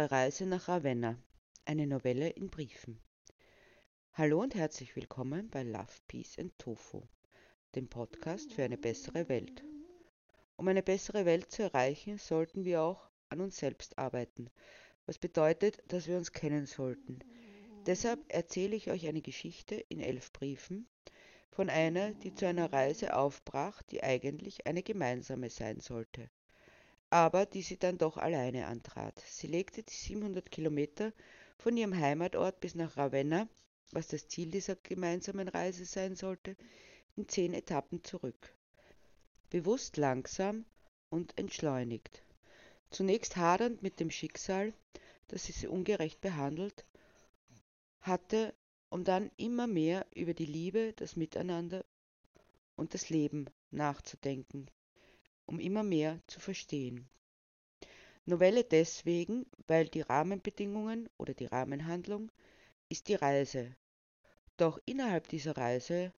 Unsere Reise nach Ravenna. Eine Novelle in Briefen. Hallo und herzlich willkommen bei Love, Peace and Tofu, dem Podcast für eine bessere Welt. Um eine bessere Welt zu erreichen, sollten wir auch an uns selbst arbeiten, was bedeutet, dass wir uns kennen sollten. Deshalb erzähle ich euch eine Geschichte in elf Briefen von einer, die zu einer Reise aufbrach, die eigentlich eine gemeinsame sein sollte aber die sie dann doch alleine antrat. Sie legte die 700 Kilometer von ihrem Heimatort bis nach Ravenna, was das Ziel dieser gemeinsamen Reise sein sollte, in zehn Etappen zurück. Bewusst langsam und entschleunigt. Zunächst hadernd mit dem Schicksal, das sie ungerecht behandelt hatte, um dann immer mehr über die Liebe, das Miteinander und das Leben nachzudenken, um immer mehr zu verstehen. Novelle deswegen, weil die Rahmenbedingungen oder die Rahmenhandlung ist die Reise. Doch innerhalb dieser Reise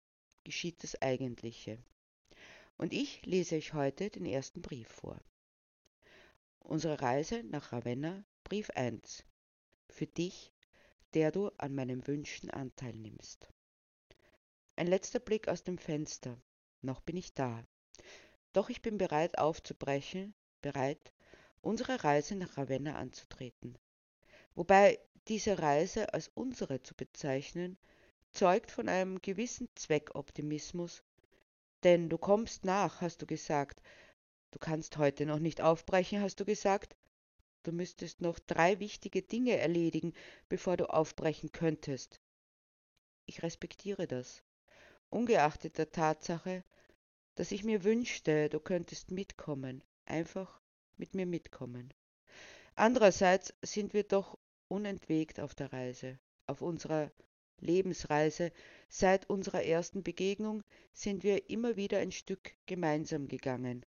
geschieht das Eigentliche. Und ich lese euch heute den ersten Brief vor. Unsere Reise nach Ravenna, Brief 1. Für dich, der du an meinen Wünschen Anteil nimmst. Ein letzter Blick aus dem Fenster. Noch bin ich da. Doch ich bin bereit aufzubrechen, bereit, unsere Reise nach Ravenna anzutreten. Wobei diese Reise als unsere zu bezeichnen, zeugt von einem gewissen Zweckoptimismus, denn du kommst nach, hast du gesagt. Du kannst heute noch nicht aufbrechen, hast du gesagt. Du müsstest noch drei wichtige Dinge erledigen, bevor du aufbrechen könntest. Ich respektiere das, ungeachtet der Tatsache, dass ich mir wünschte, du könntest mitkommen, einfach mit mir mitkommen. Andererseits sind wir doch unentwegt auf der Reise, auf unserer Lebensreise. Seit unserer ersten Begegnung sind wir immer wieder ein Stück gemeinsam gegangen.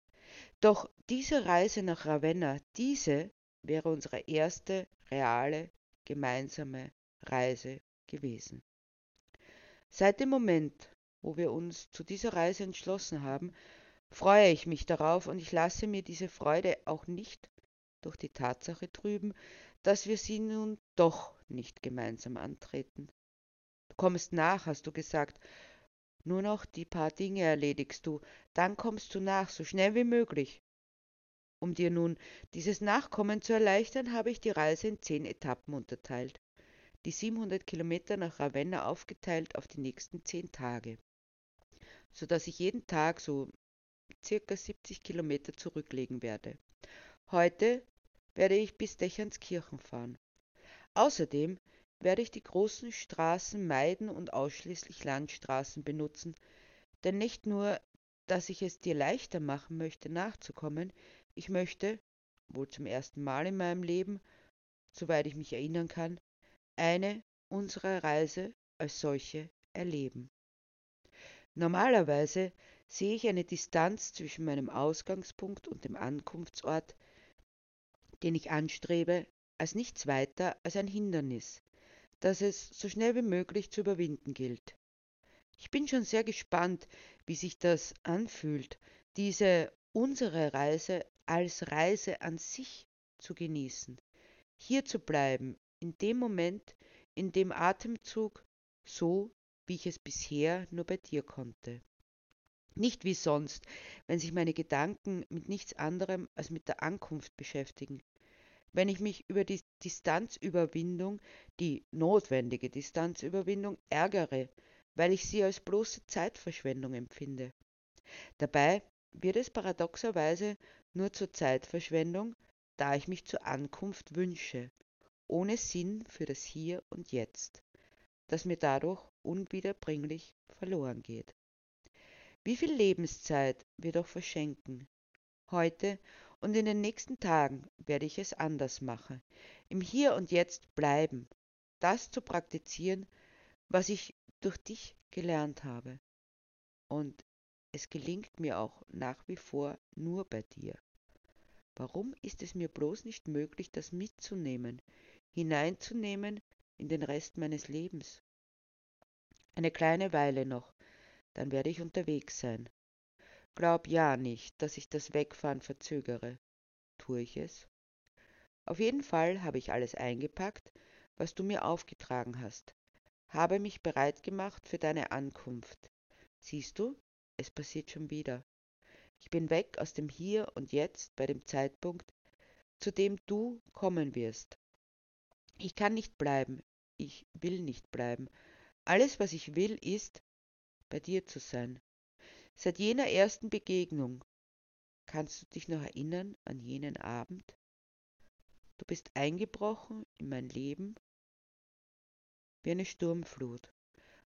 Doch diese Reise nach Ravenna, diese wäre unsere erste reale gemeinsame Reise gewesen. Seit dem Moment, wo wir uns zu dieser Reise entschlossen haben, freue ich mich darauf und ich lasse mir diese Freude auch nicht durch die Tatsache trüben, dass wir sie nun doch nicht gemeinsam antreten. Du kommst nach, hast du gesagt, nur noch die paar Dinge erledigst du, dann kommst du nach, so schnell wie möglich. Um dir nun dieses Nachkommen zu erleichtern, habe ich die Reise in zehn Etappen unterteilt, die 700 Kilometer nach Ravenna aufgeteilt auf die nächsten zehn Tage so dass ich jeden Tag so circa 70 Kilometer zurücklegen werde. Heute werde ich bis Dächernskirchen fahren. Außerdem werde ich die großen Straßen meiden und ausschließlich Landstraßen benutzen, denn nicht nur, dass ich es dir leichter machen möchte, nachzukommen, ich möchte, wohl zum ersten Mal in meinem Leben, soweit ich mich erinnern kann, eine unserer Reise als solche erleben. Normalerweise sehe ich eine Distanz zwischen meinem Ausgangspunkt und dem Ankunftsort, den ich anstrebe, als nichts weiter als ein Hindernis, das es so schnell wie möglich zu überwinden gilt. Ich bin schon sehr gespannt, wie sich das anfühlt, diese unsere Reise als Reise an sich zu genießen, hier zu bleiben, in dem Moment, in dem Atemzug, so wie ich es bisher nur bei dir konnte. Nicht wie sonst, wenn sich meine Gedanken mit nichts anderem als mit der Ankunft beschäftigen, wenn ich mich über die Distanzüberwindung, die notwendige Distanzüberwindung ärgere, weil ich sie als bloße Zeitverschwendung empfinde. Dabei wird es paradoxerweise nur zur Zeitverschwendung, da ich mich zur Ankunft wünsche, ohne Sinn für das Hier und Jetzt das mir dadurch unwiederbringlich verloren geht. Wie viel Lebenszeit wir doch verschenken. Heute und in den nächsten Tagen werde ich es anders machen, im Hier und Jetzt bleiben, das zu praktizieren, was ich durch dich gelernt habe. Und es gelingt mir auch nach wie vor nur bei dir. Warum ist es mir bloß nicht möglich, das mitzunehmen, hineinzunehmen in den Rest meines Lebens. Eine kleine Weile noch, dann werde ich unterwegs sein. Glaub ja nicht, dass ich das Wegfahren verzögere. Tue ich es? Auf jeden Fall habe ich alles eingepackt, was du mir aufgetragen hast, habe mich bereit gemacht für deine Ankunft. Siehst du, es passiert schon wieder. Ich bin weg aus dem Hier und Jetzt bei dem Zeitpunkt, zu dem du kommen wirst. Ich kann nicht bleiben, ich will nicht bleiben. Alles, was ich will, ist, bei dir zu sein. Seit jener ersten Begegnung, kannst du dich noch erinnern an jenen Abend? Du bist eingebrochen in mein Leben wie eine Sturmflut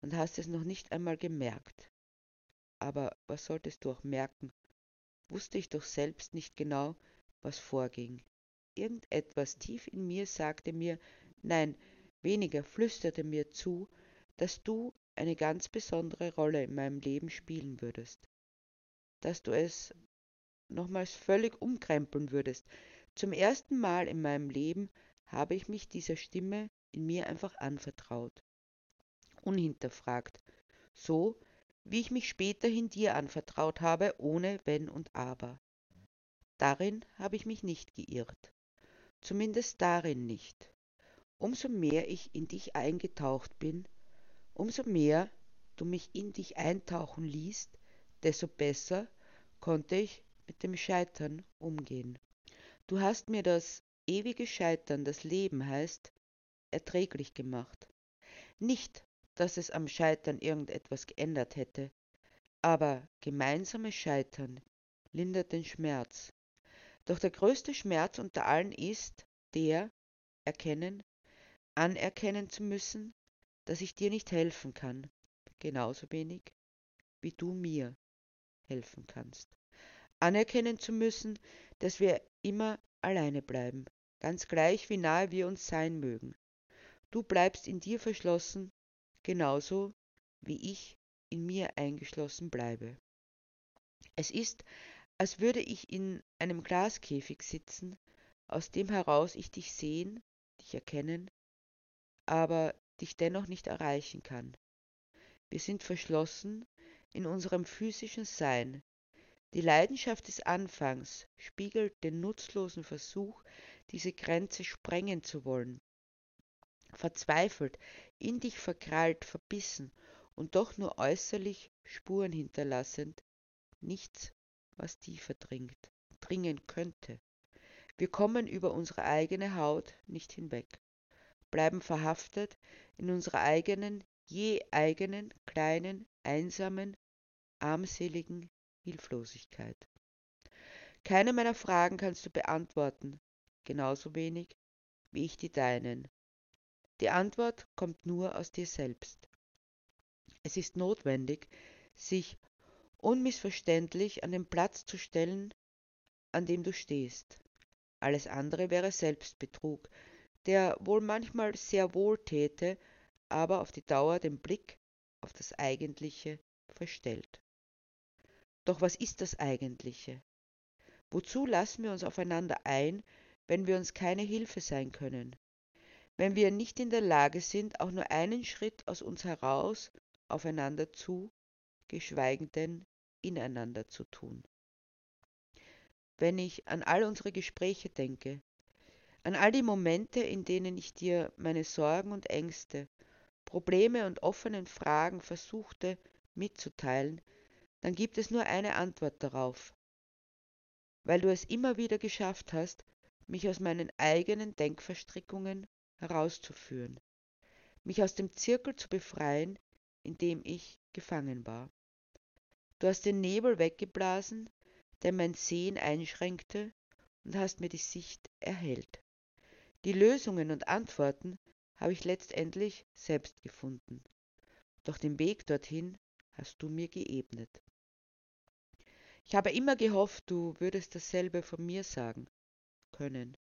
und hast es noch nicht einmal gemerkt. Aber was solltest du auch merken? Wusste ich doch selbst nicht genau, was vorging. Irgendetwas tief in mir sagte mir, nein, weniger flüsterte mir zu, dass du eine ganz besondere Rolle in meinem Leben spielen würdest, dass du es nochmals völlig umkrempeln würdest. Zum ersten Mal in meinem Leben habe ich mich dieser Stimme in mir einfach anvertraut, unhinterfragt, so wie ich mich späterhin dir anvertraut habe, ohne Wenn und Aber. Darin habe ich mich nicht geirrt, zumindest darin nicht. Umso mehr ich in dich eingetaucht bin, umso mehr du mich in dich eintauchen ließt, desto besser konnte ich mit dem Scheitern umgehen. Du hast mir das ewige Scheitern, das Leben heißt, erträglich gemacht. Nicht, dass es am Scheitern irgendetwas geändert hätte, aber gemeinsames Scheitern lindert den Schmerz. Doch der größte Schmerz unter allen ist der, erkennen, anerkennen zu müssen, dass ich dir nicht helfen kann, genauso wenig wie du mir helfen kannst. Anerkennen zu müssen, dass wir immer alleine bleiben, ganz gleich wie nahe wir uns sein mögen. Du bleibst in dir verschlossen, genauso wie ich in mir eingeschlossen bleibe. Es ist, als würde ich in einem Glaskäfig sitzen, aus dem heraus ich dich sehen, dich erkennen, aber dich dennoch nicht erreichen kann. Wir sind verschlossen in unserem physischen Sein. Die Leidenschaft des Anfangs spiegelt den nutzlosen Versuch, diese Grenze sprengen zu wollen. Verzweifelt, in dich verkrallt, verbissen und doch nur äußerlich Spuren hinterlassend, nichts, was tiefer dringt, dringen könnte. Wir kommen über unsere eigene Haut nicht hinweg, bleiben verhaftet in unserer eigenen, je eigenen, kleinen, einsamen, armseligen Hilflosigkeit. Keine meiner Fragen kannst du beantworten, genauso wenig wie ich die deinen. Die Antwort kommt nur aus dir selbst. Es ist notwendig, sich unmissverständlich an den Platz zu stellen, an dem du stehst. Alles andere wäre Selbstbetrug, der wohl manchmal sehr wohl täte, aber auf die Dauer den Blick auf das Eigentliche verstellt. Doch was ist das Eigentliche? Wozu lassen wir uns aufeinander ein, wenn wir uns keine Hilfe sein können? Wenn wir nicht in der Lage sind, auch nur einen Schritt aus uns heraus aufeinander zu, geschweige denn ineinander zu tun. Wenn ich an all unsere Gespräche denke, an all die Momente, in denen ich dir meine Sorgen und Ängste, Probleme und offenen Fragen versuchte mitzuteilen, dann gibt es nur eine Antwort darauf. Weil du es immer wieder geschafft hast, mich aus meinen eigenen Denkverstrickungen herauszuführen, mich aus dem Zirkel zu befreien, in dem ich gefangen war. Du hast den Nebel weggeblasen, der mein Sehen einschränkte, und hast mir die Sicht erhellt. Die Lösungen und Antworten habe ich letztendlich selbst gefunden. Doch den Weg dorthin hast du mir geebnet. Ich habe immer gehofft, du würdest dasselbe von mir sagen können.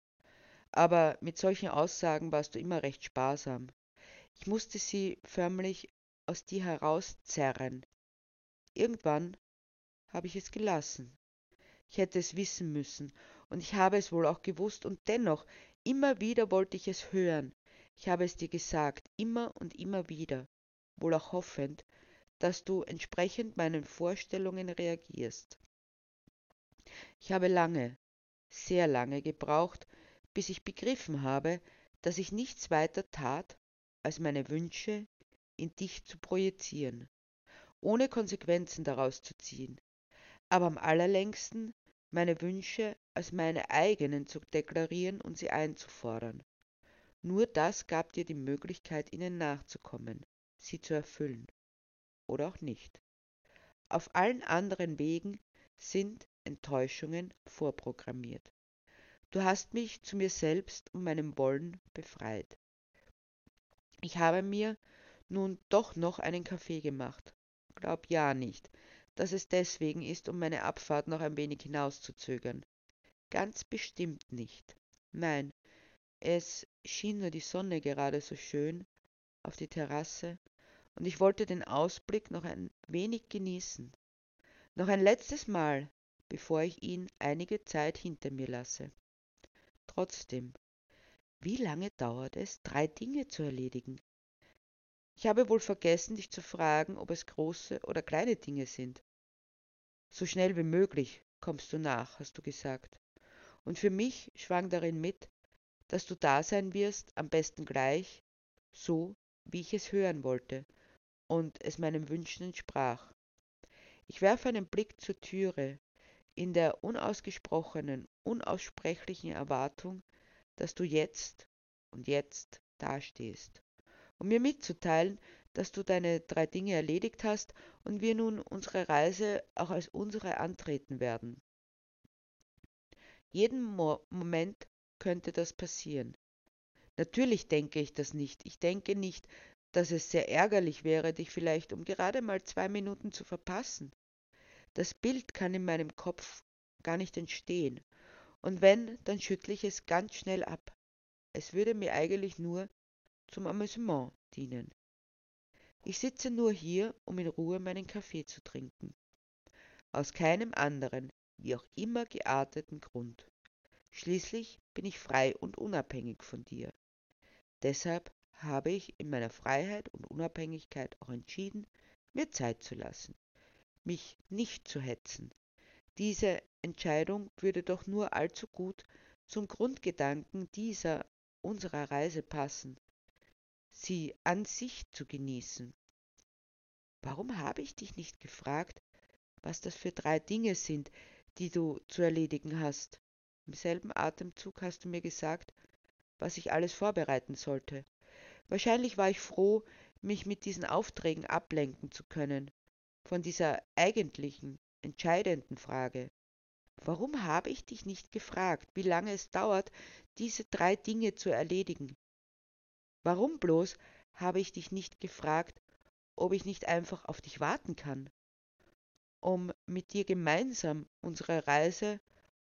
Aber mit solchen Aussagen warst du immer recht sparsam. Ich musste sie förmlich aus dir herauszerren. Irgendwann habe ich es gelassen. Ich hätte es wissen müssen, und ich habe es wohl auch gewusst, und dennoch Immer wieder wollte ich es hören. Ich habe es dir gesagt, immer und immer wieder, wohl auch hoffend, dass du entsprechend meinen Vorstellungen reagierst. Ich habe lange, sehr lange gebraucht, bis ich begriffen habe, dass ich nichts weiter tat, als meine Wünsche in dich zu projizieren, ohne Konsequenzen daraus zu ziehen, aber am allerlängsten meine Wünsche als meine eigenen zu deklarieren und sie einzufordern. Nur das gab dir die Möglichkeit, ihnen nachzukommen, sie zu erfüllen. Oder auch nicht. Auf allen anderen Wegen sind Enttäuschungen vorprogrammiert. Du hast mich zu mir selbst und meinem Wollen befreit. Ich habe mir nun doch noch einen Kaffee gemacht. Glaub ja nicht, dass es deswegen ist, um meine Abfahrt noch ein wenig hinauszuzögern. Ganz bestimmt nicht. Nein, es schien nur die Sonne gerade so schön auf die Terrasse, und ich wollte den Ausblick noch ein wenig genießen. Noch ein letztes Mal, bevor ich ihn einige Zeit hinter mir lasse. Trotzdem, wie lange dauert es, drei Dinge zu erledigen? Ich habe wohl vergessen, dich zu fragen, ob es große oder kleine Dinge sind. So schnell wie möglich kommst du nach, hast du gesagt. Und für mich schwang darin mit, dass du da sein wirst, am besten gleich, so wie ich es hören wollte und es meinen Wünschen entsprach. Ich werfe einen Blick zur Türe, in der unausgesprochenen, unaussprechlichen Erwartung, dass du jetzt und jetzt dastehst, um mir mitzuteilen, dass du deine drei Dinge erledigt hast und wir nun unsere Reise auch als unsere antreten werden. Jeden Mo Moment könnte das passieren. Natürlich denke ich das nicht. Ich denke nicht, dass es sehr ärgerlich wäre, dich vielleicht um gerade mal zwei Minuten zu verpassen. Das Bild kann in meinem Kopf gar nicht entstehen, und wenn, dann schüttle ich es ganz schnell ab. Es würde mir eigentlich nur zum Amüsement dienen. Ich sitze nur hier, um in Ruhe meinen Kaffee zu trinken. Aus keinem anderen, wie auch immer gearteten Grund. Schließlich bin ich frei und unabhängig von dir. Deshalb habe ich in meiner Freiheit und Unabhängigkeit auch entschieden, mir Zeit zu lassen mich nicht zu hetzen. Diese Entscheidung würde doch nur allzu gut zum Grundgedanken dieser unserer Reise passen, sie an sich zu genießen. Warum habe ich dich nicht gefragt, was das für drei Dinge sind, die du zu erledigen hast? Im selben Atemzug hast du mir gesagt, was ich alles vorbereiten sollte. Wahrscheinlich war ich froh, mich mit diesen Aufträgen ablenken zu können von dieser eigentlichen, entscheidenden Frage. Warum habe ich dich nicht gefragt, wie lange es dauert, diese drei Dinge zu erledigen? Warum bloß habe ich dich nicht gefragt, ob ich nicht einfach auf dich warten kann, um mit dir gemeinsam unsere Reise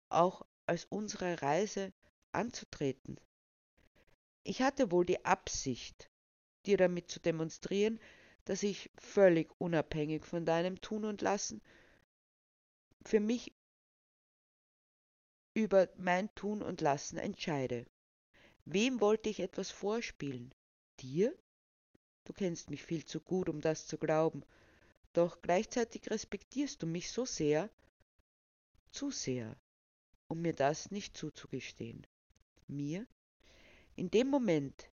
auch als unsere Reise anzutreten? Ich hatte wohl die Absicht, dir damit zu demonstrieren, dass ich völlig unabhängig von deinem Tun und Lassen für mich über mein Tun und Lassen entscheide. Wem wollte ich etwas vorspielen? Dir? Du kennst mich viel zu gut, um das zu glauben, doch gleichzeitig respektierst du mich so sehr, zu sehr, um mir das nicht zuzugestehen. Mir? In dem Moment,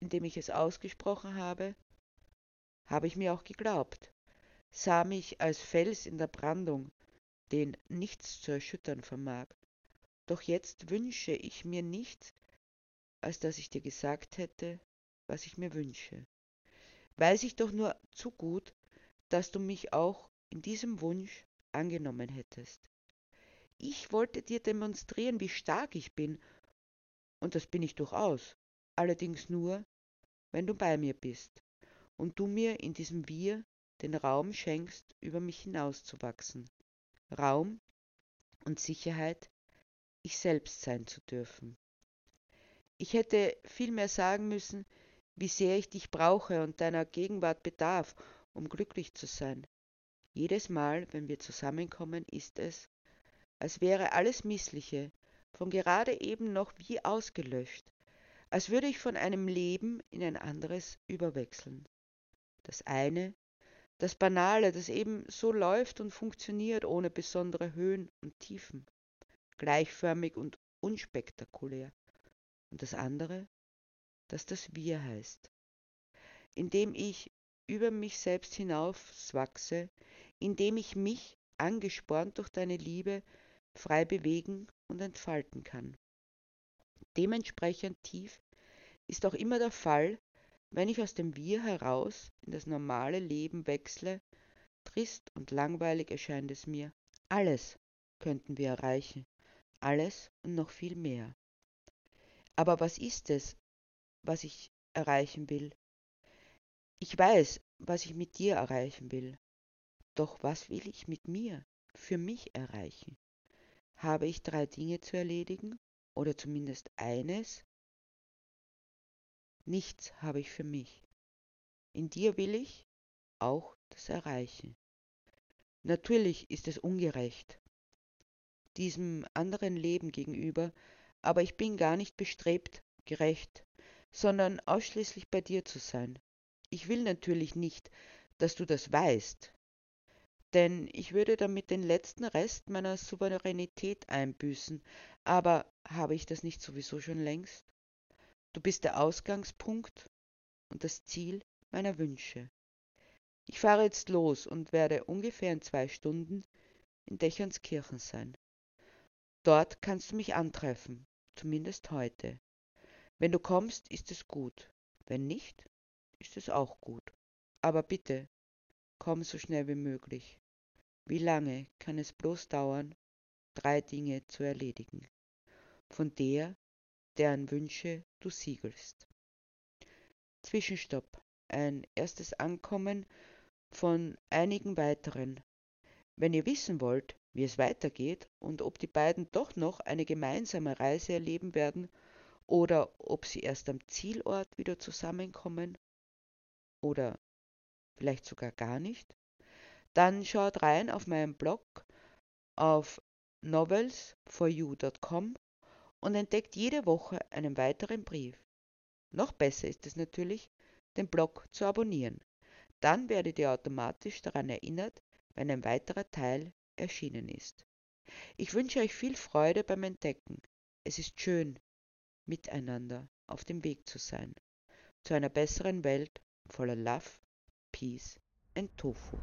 in dem ich es ausgesprochen habe, habe ich mir auch geglaubt, sah mich als Fels in der Brandung, den nichts zu erschüttern vermag. Doch jetzt wünsche ich mir nichts, als dass ich dir gesagt hätte, was ich mir wünsche. Weiß ich doch nur zu gut, dass du mich auch in diesem Wunsch angenommen hättest. Ich wollte dir demonstrieren, wie stark ich bin, und das bin ich durchaus, allerdings nur, wenn du bei mir bist und du mir in diesem Wir den Raum schenkst, über mich hinauszuwachsen. Raum und Sicherheit, ich selbst sein zu dürfen. Ich hätte vielmehr sagen müssen, wie sehr ich dich brauche und deiner Gegenwart bedarf, um glücklich zu sein. Jedes Mal, wenn wir zusammenkommen, ist es, als wäre alles Missliche von gerade eben noch wie ausgelöscht, als würde ich von einem Leben in ein anderes überwechseln. Das eine, das Banale, das eben so läuft und funktioniert ohne besondere Höhen und Tiefen, gleichförmig und unspektakulär. Und das andere, dass das Wir heißt. Indem ich über mich selbst hinauswachse, indem ich mich, angespornt durch deine Liebe, frei bewegen und entfalten kann. Dementsprechend tief ist auch immer der Fall, wenn ich aus dem Wir heraus in das normale Leben wechsle, trist und langweilig erscheint es mir. Alles könnten wir erreichen, alles und noch viel mehr. Aber was ist es, was ich erreichen will? Ich weiß, was ich mit dir erreichen will. Doch was will ich mit mir, für mich erreichen? Habe ich drei Dinge zu erledigen oder zumindest eines? Nichts habe ich für mich. In dir will ich auch das erreichen. Natürlich ist es ungerecht, diesem anderen Leben gegenüber, aber ich bin gar nicht bestrebt, gerecht, sondern ausschließlich bei dir zu sein. Ich will natürlich nicht, dass du das weißt, denn ich würde damit den letzten Rest meiner Souveränität einbüßen, aber habe ich das nicht sowieso schon längst? Du bist der Ausgangspunkt und das Ziel meiner Wünsche. Ich fahre jetzt los und werde ungefähr in zwei Stunden in Dächernskirchen sein. Dort kannst du mich antreffen, zumindest heute. Wenn du kommst, ist es gut. Wenn nicht, ist es auch gut. Aber bitte, komm so schnell wie möglich. Wie lange kann es bloß dauern, drei Dinge zu erledigen, von der, deren Wünsche du siegelst. Zwischenstopp. Ein erstes Ankommen von einigen weiteren. Wenn ihr wissen wollt, wie es weitergeht und ob die beiden doch noch eine gemeinsame Reise erleben werden oder ob sie erst am Zielort wieder zusammenkommen oder vielleicht sogar gar nicht, dann schaut rein auf meinen Blog auf novelsforyou.com und entdeckt jede Woche einen weiteren Brief. Noch besser ist es natürlich, den Blog zu abonnieren. Dann werdet ihr automatisch daran erinnert, wenn ein weiterer Teil erschienen ist. Ich wünsche euch viel Freude beim Entdecken. Es ist schön, miteinander auf dem Weg zu sein, zu einer besseren Welt voller Love, Peace and Tofu.